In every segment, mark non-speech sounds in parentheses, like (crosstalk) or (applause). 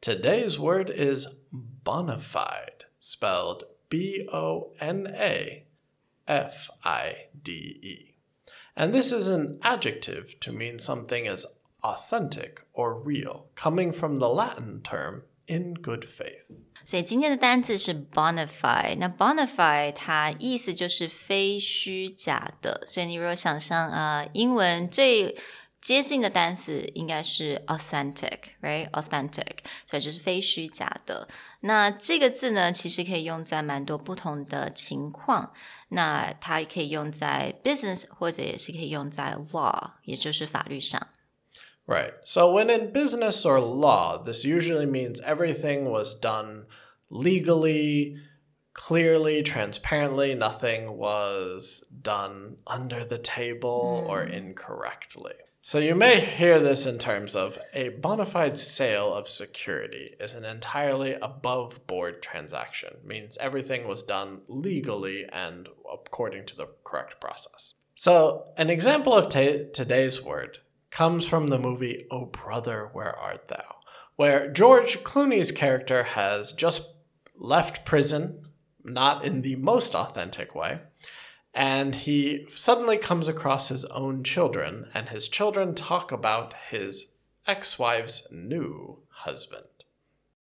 Today's word is bona fide, spelled B O N A F I D E. And this is an adjective to mean something as authentic or real, coming from the Latin term in good faith. 所以今天的单字是 bona fide。那 bona fide 它意思就是非虚假的。所以你如果想象呃英文最 接近的单词应该是 authentic，right？authentic，所以就是非虚假的。那这个字呢，其实可以用在蛮多不同的情况。那它也可以用在 business，或者也是可以用在 law，也就是法律上。 Right. So when in business or law, this usually means everything was done legally, clearly, transparently. Nothing was done under the table or hmm. incorrectly. So you may hear this in terms of a bona fide sale of security is an entirely above board transaction, means everything was done legally and according to the correct process. So, an example of ta today's word comes from the movie Oh Brother, Where Art Thou? where George Clooney's character has just left prison, not in the most authentic way, and he suddenly comes across his own children, and his children talk about his ex wife's new husband.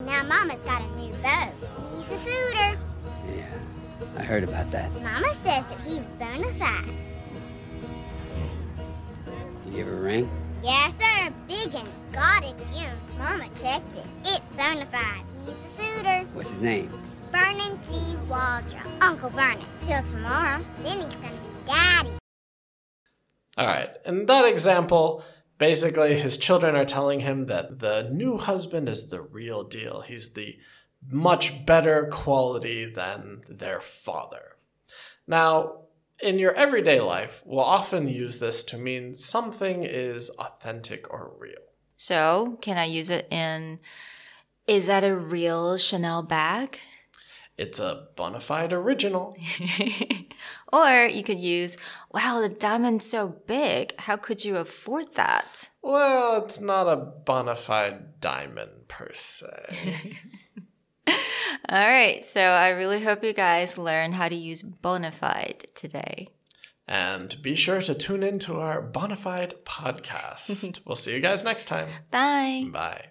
Now Mama's got a new beau. He's a suitor. Yeah, I heard about that. Mama says that he's bona fide. You give her a ring? Yes, sir. Big and got it, Jim. Mama checked it. It's bona fide. He's a suitor. What's his name? Vernon T. Waldrop. Uncle Vernon. Till tomorrow. Then he's gonna be daddy. All right. In that example, basically his children are telling him that the new husband is the real deal. He's the much better quality than their father. Now, in your everyday life, we'll often use this to mean something is authentic or real. So, can I use it in Is that a real Chanel bag? It's a bona fide original. (laughs) or you could use, Wow, the diamond's so big. How could you afford that? Well, it's not a bona fide diamond per se. (laughs) All right, so I really hope you guys learn how to use bona fide today. and be sure to tune in to our bona fide podcast. (laughs) we'll see you guys next time. Bye. Bye.